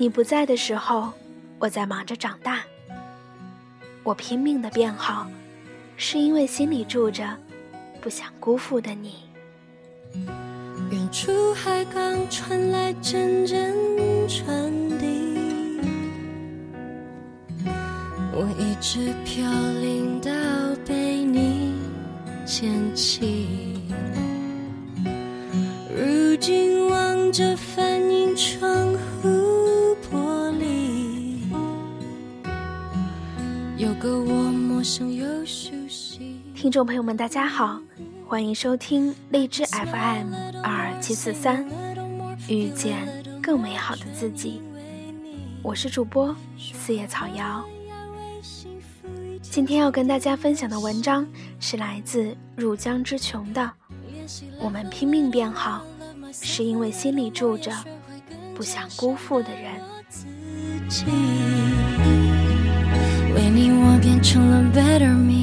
你不在的时候，我在忙着长大。我拼命的变好，是因为心里住着不想辜负的你。远处海港传来阵阵船笛，我一直飘零到被你捡起。如今望着反映窗听众朋友们，大家好，欢迎收听荔枝 FM 二七四三，遇见更美好的自己。我是主播四叶草瑶。今天要跟大家分享的文章是来自入江之琼的。我们拼命变好，是因为心里住着不想辜负的人。为你，我变成了 better me。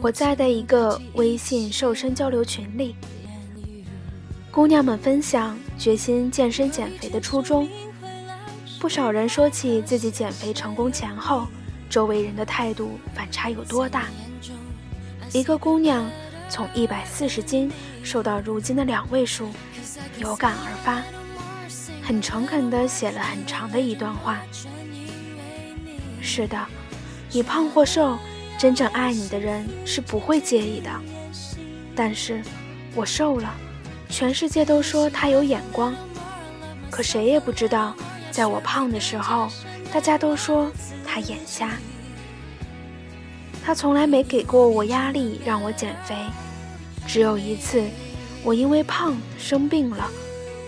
我在的一个微信瘦身交流群里。姑娘们分享决心健身减肥的初衷，不少人说起自己减肥成功前后，周围人的态度反差有多大。一个姑娘从一百四十斤瘦到如今的两位数，有感而发，很诚恳地写了很长的一段话。是的，你胖或瘦，真正爱你的人是不会介意的。但是，我瘦了。全世界都说他有眼光，可谁也不知道，在我胖的时候，大家都说他眼瞎。他从来没给过我压力让我减肥，只有一次，我因为胖生病了，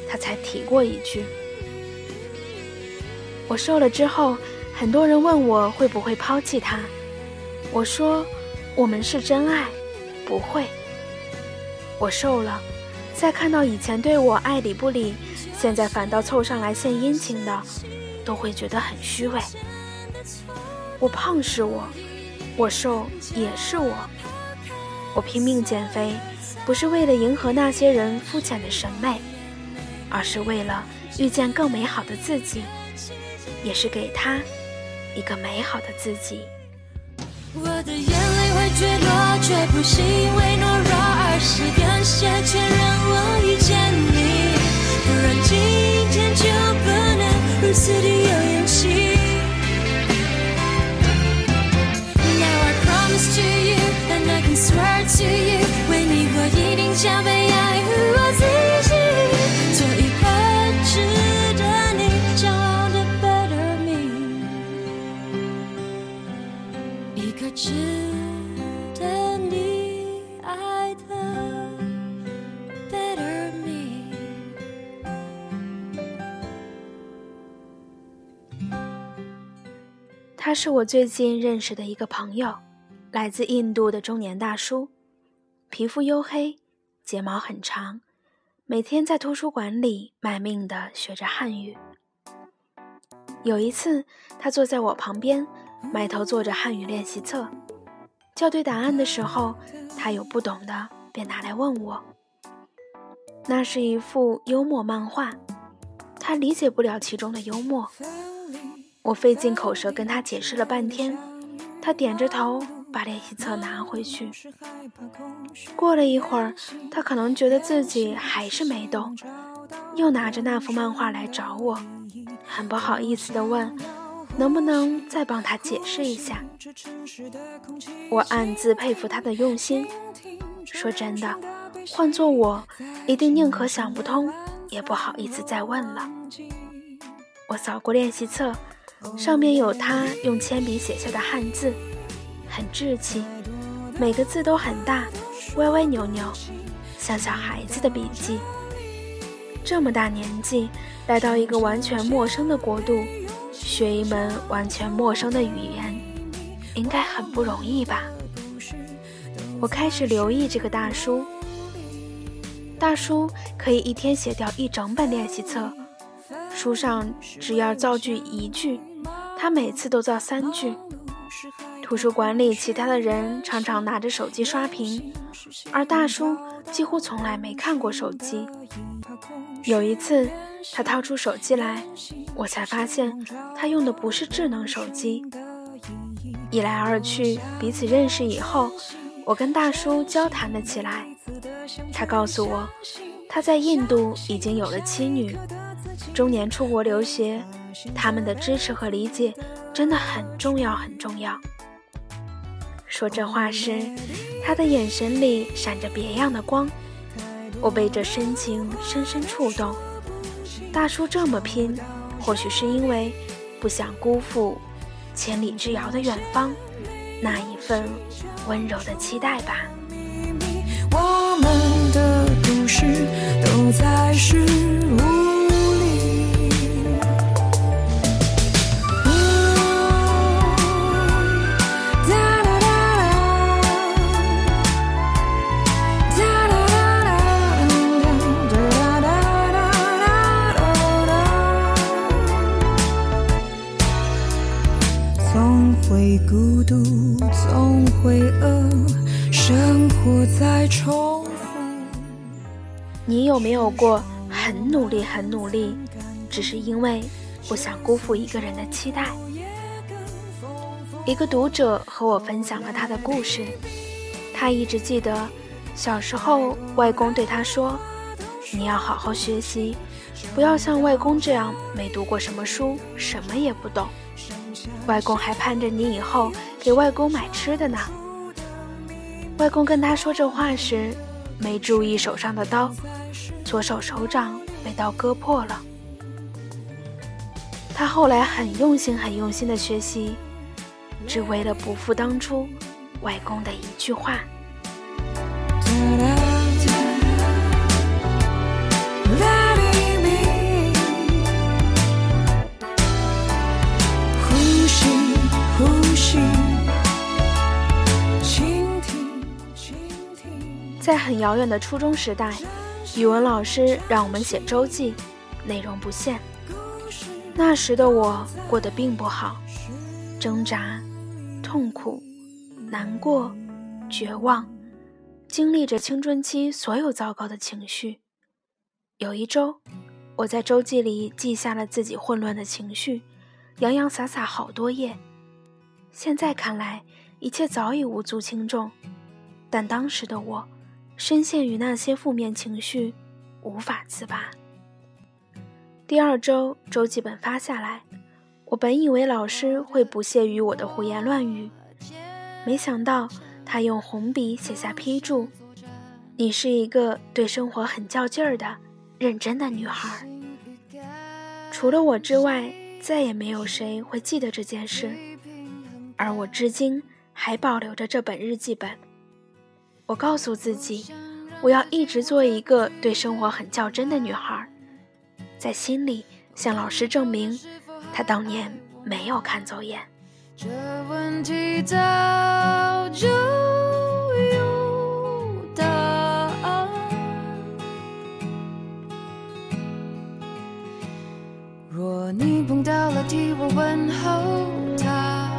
他才提过一句。我瘦了之后，很多人问我会不会抛弃他，我说我们是真爱，不会。我瘦了。再看到以前对我爱理不理，现在反倒凑上来献殷勤的，都会觉得很虚伪。我胖是我，我瘦也是我。我拼命减肥，不是为了迎合那些人肤浅的审美，而是为了遇见更美好的自己，也是给他一个美好的自己。我的眼泪会坠落，却不是因为懦弱，而是感谢确认我遇见你。不然今天就不能如此的有勇气。Now I promise to you and I can swear to you，为你我一定将被爱我值得你爱的 better me。他是我最近认识的一个朋友，来自印度的中年大叔，皮肤黝黑，睫毛很长，每天在图书馆里卖命的学着汉语。有一次，他坐在我旁边，埋头做着汉语练习册，校对答案的时候，他有不懂的便拿来问我。那是一幅幽默漫画，他理解不了其中的幽默。我费尽口舌跟他解释了半天，他点着头把练习册拿回去。过了一会儿，他可能觉得自己还是没懂，又拿着那幅漫画来找我，很不好意思地问：“能不能再帮他解释一下？”我暗自佩服他的用心。说真的，换做我，一定宁可想不通，也不好意思再问了。我扫过练习册。上面有他用铅笔写下的汉字，很稚气，每个字都很大，歪歪扭扭，像小孩子的笔记。这么大年纪，来到一个完全陌生的国度，学一门完全陌生的语言，应该很不容易吧？我开始留意这个大叔。大叔可以一天写掉一整本练习册，书上只要造句一句。他每次都造三句。图书馆里其他的人常常拿着手机刷屏，而大叔几乎从来没看过手机。有一次，他掏出手机来，我才发现他用的不是智能手机。一来二去，彼此认识以后，我跟大叔交谈了起来。他告诉我，他在印度已经有了妻女，中年出国留学，他们的支持和理解真的很重要，很重要。说这话时，他的眼神里闪着别样的光，我被这深情深深触动。大叔这么拼，或许是因为不想辜负千里之遥的远方那一份温柔的期待吧。我们的故事都在事物重复。你有没有过很努力、很努力，只是因为不想辜负一个人的期待？一个读者和我分享了他的故事，他一直记得小时候外公对他说：“你要好好学习，不要像外公这样没读过什么书，什么也不懂。”外公还盼着你以后给外公买吃的呢。外公跟他说这话时，没注意手上的刀，左手手掌被刀割破了。他后来很用心、很用心的学习，只为了不负当初外公的一句话。在很遥远的初中时代，语文老师让我们写周记，内容不限。那时的我过得并不好，挣扎、痛苦、难过、绝望，经历着青春期所有糟糕的情绪。有一周，我在周记里记下了自己混乱的情绪，洋洋洒洒好多页。现在看来，一切早已无足轻重，但当时的我，深陷于那些负面情绪，无法自拔。第二周周记本发下来，我本以为老师会不屑于我的胡言乱语，没想到他用红笔写下批注：“你是一个对生活很较劲儿的、认真的女孩。”除了我之外，再也没有谁会记得这件事，而我至今还保留着这本日记本。我告诉自己，我要一直做一个对生活很较真的女孩，在心里向老师证明，他当年没有看走眼。这问题早就有答案。若你碰到了替我问候他，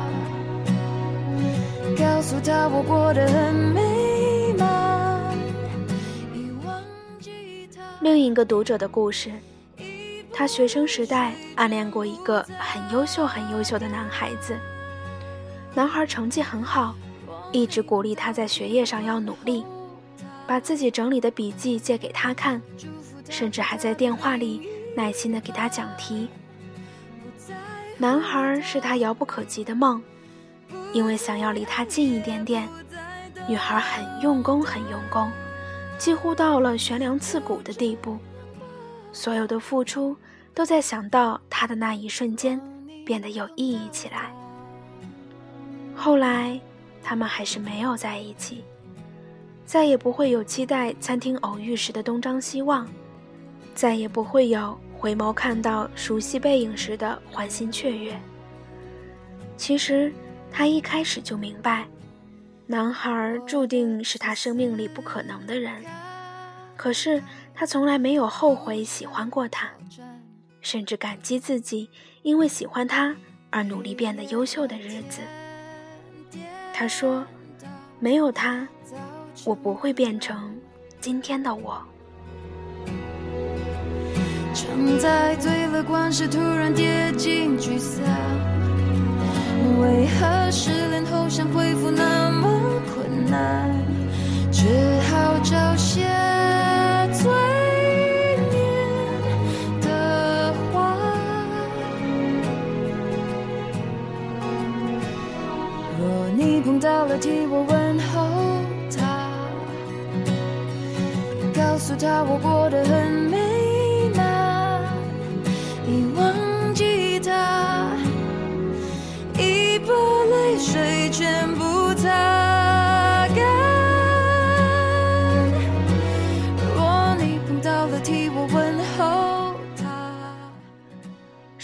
告诉他我过得很美另一个读者的故事，他学生时代暗恋过一个很优秀、很优秀的男孩子。男孩成绩很好，一直鼓励他在学业上要努力，把自己整理的笔记借给他看，甚至还在电话里耐心地给他讲题。男孩是他遥不可及的梦，因为想要离他近一点点，女孩很用功，很用功，几乎到了悬梁刺股的地步。所有的付出都在想到他的那一瞬间变得有意义起来。后来，他们还是没有在一起，再也不会有期待餐厅偶遇时的东张西望，再也不会有回眸看到熟悉背影时的欢欣雀跃。其实，他一开始就明白，男孩注定是他生命里不可能的人。可是，他从来没有后悔喜欢过他，甚至感激自己因为喜欢他而努力变得优秀的日子。他说：“没有他，我不会变成今天的我。”常在最乐观时突然跌进沮丧，为何失恋后想恢复那难？只好找些最黏的话。若你碰到了，替我问候他，告诉他我过得很美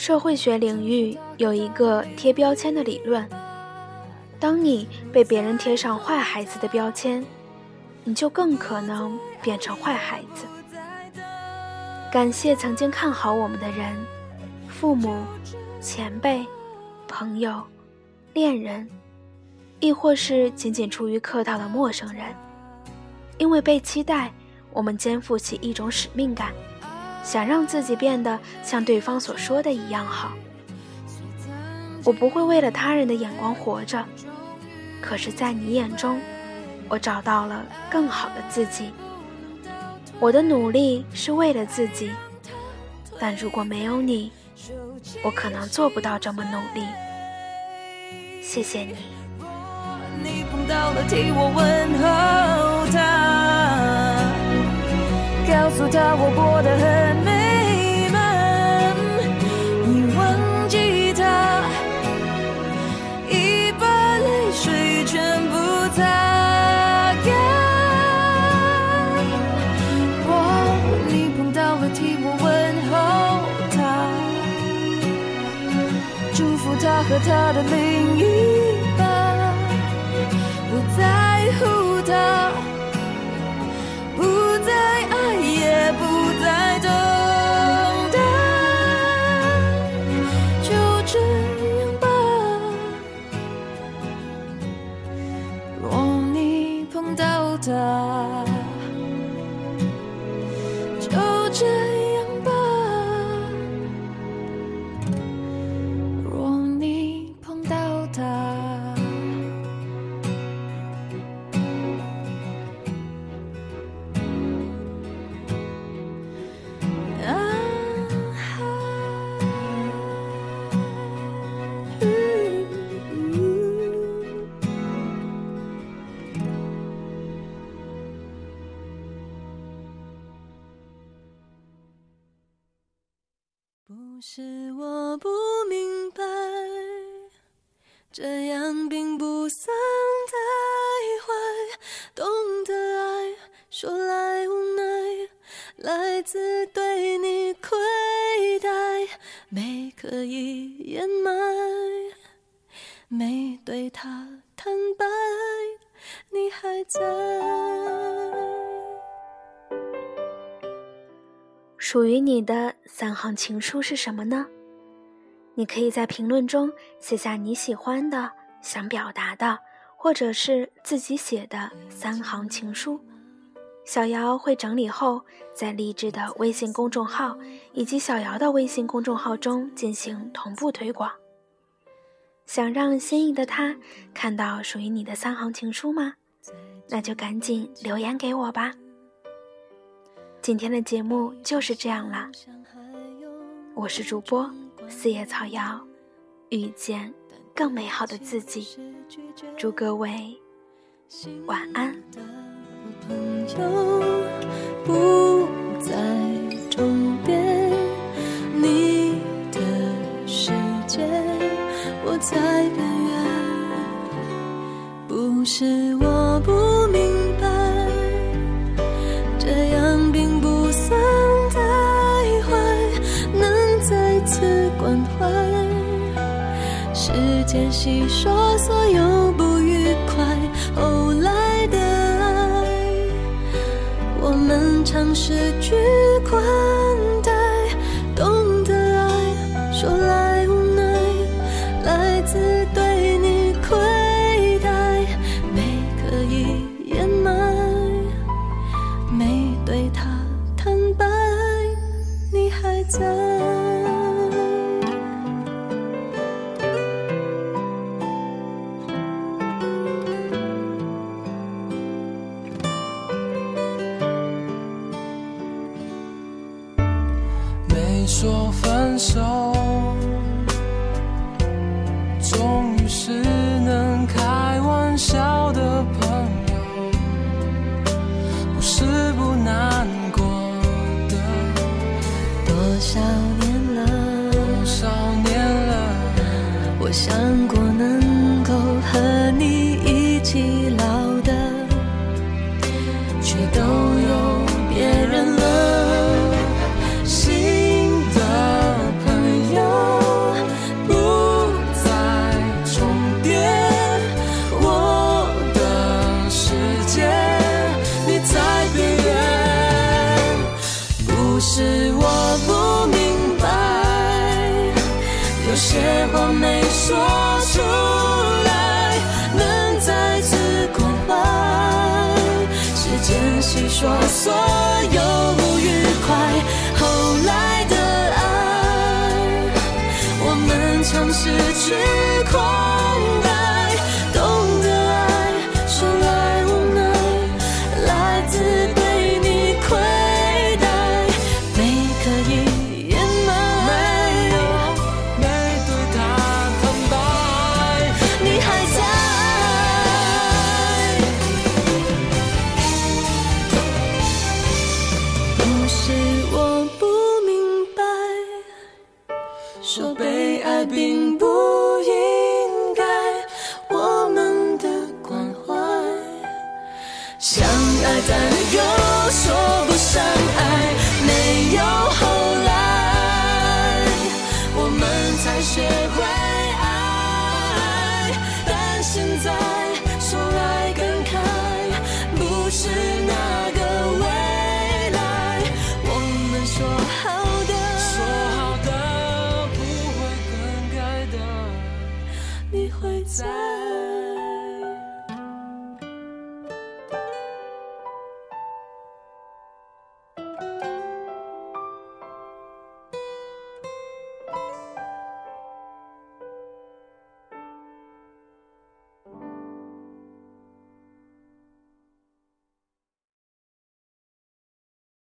社会学领域有一个贴标签的理论，当你被别人贴上坏孩子的标签，你就更可能变成坏孩子。感谢曾经看好我们的人，父母、前辈、朋友、恋人，亦或是仅仅出于客套的陌生人。因为被期待，我们肩负起一种使命感，想让自己变得像对方所说的一样好。我不会为了他人的眼光活着，可是，在你眼中，我找到了更好的自己。我的努力是为了自己，但如果没有你，我可能做不到这么努力。谢谢你。你碰到了，替我问候他，告诉他我过得很美满，已忘记他，已把泪水全部擦干。若你碰到了，替我问候他。祝福他和他的另自对你亏待，没刻意掩埋，没对他坦白，你还在。属于你的三行情书是什么呢？你可以在评论中写下你喜欢的、想表达的，或者是自己写的三行情书。小瑶会整理后，在励志的微信公众号以及小瑶的微信公众号中进行同步推广。想让心仪的他看到属于你的三行情书吗？那就赶紧留言给我吧。今天的节目就是这样啦，我是主播四叶草瑶，遇见更美好的自己，祝各位晚安。朋友不在终点，你的世界我在边缘，不是我不明白，这样并不算太坏，能再次关怀。时间细说所有们尝试去少年了？多少年了？我想过。有些话没说出来，能再次关怀时间细说所有。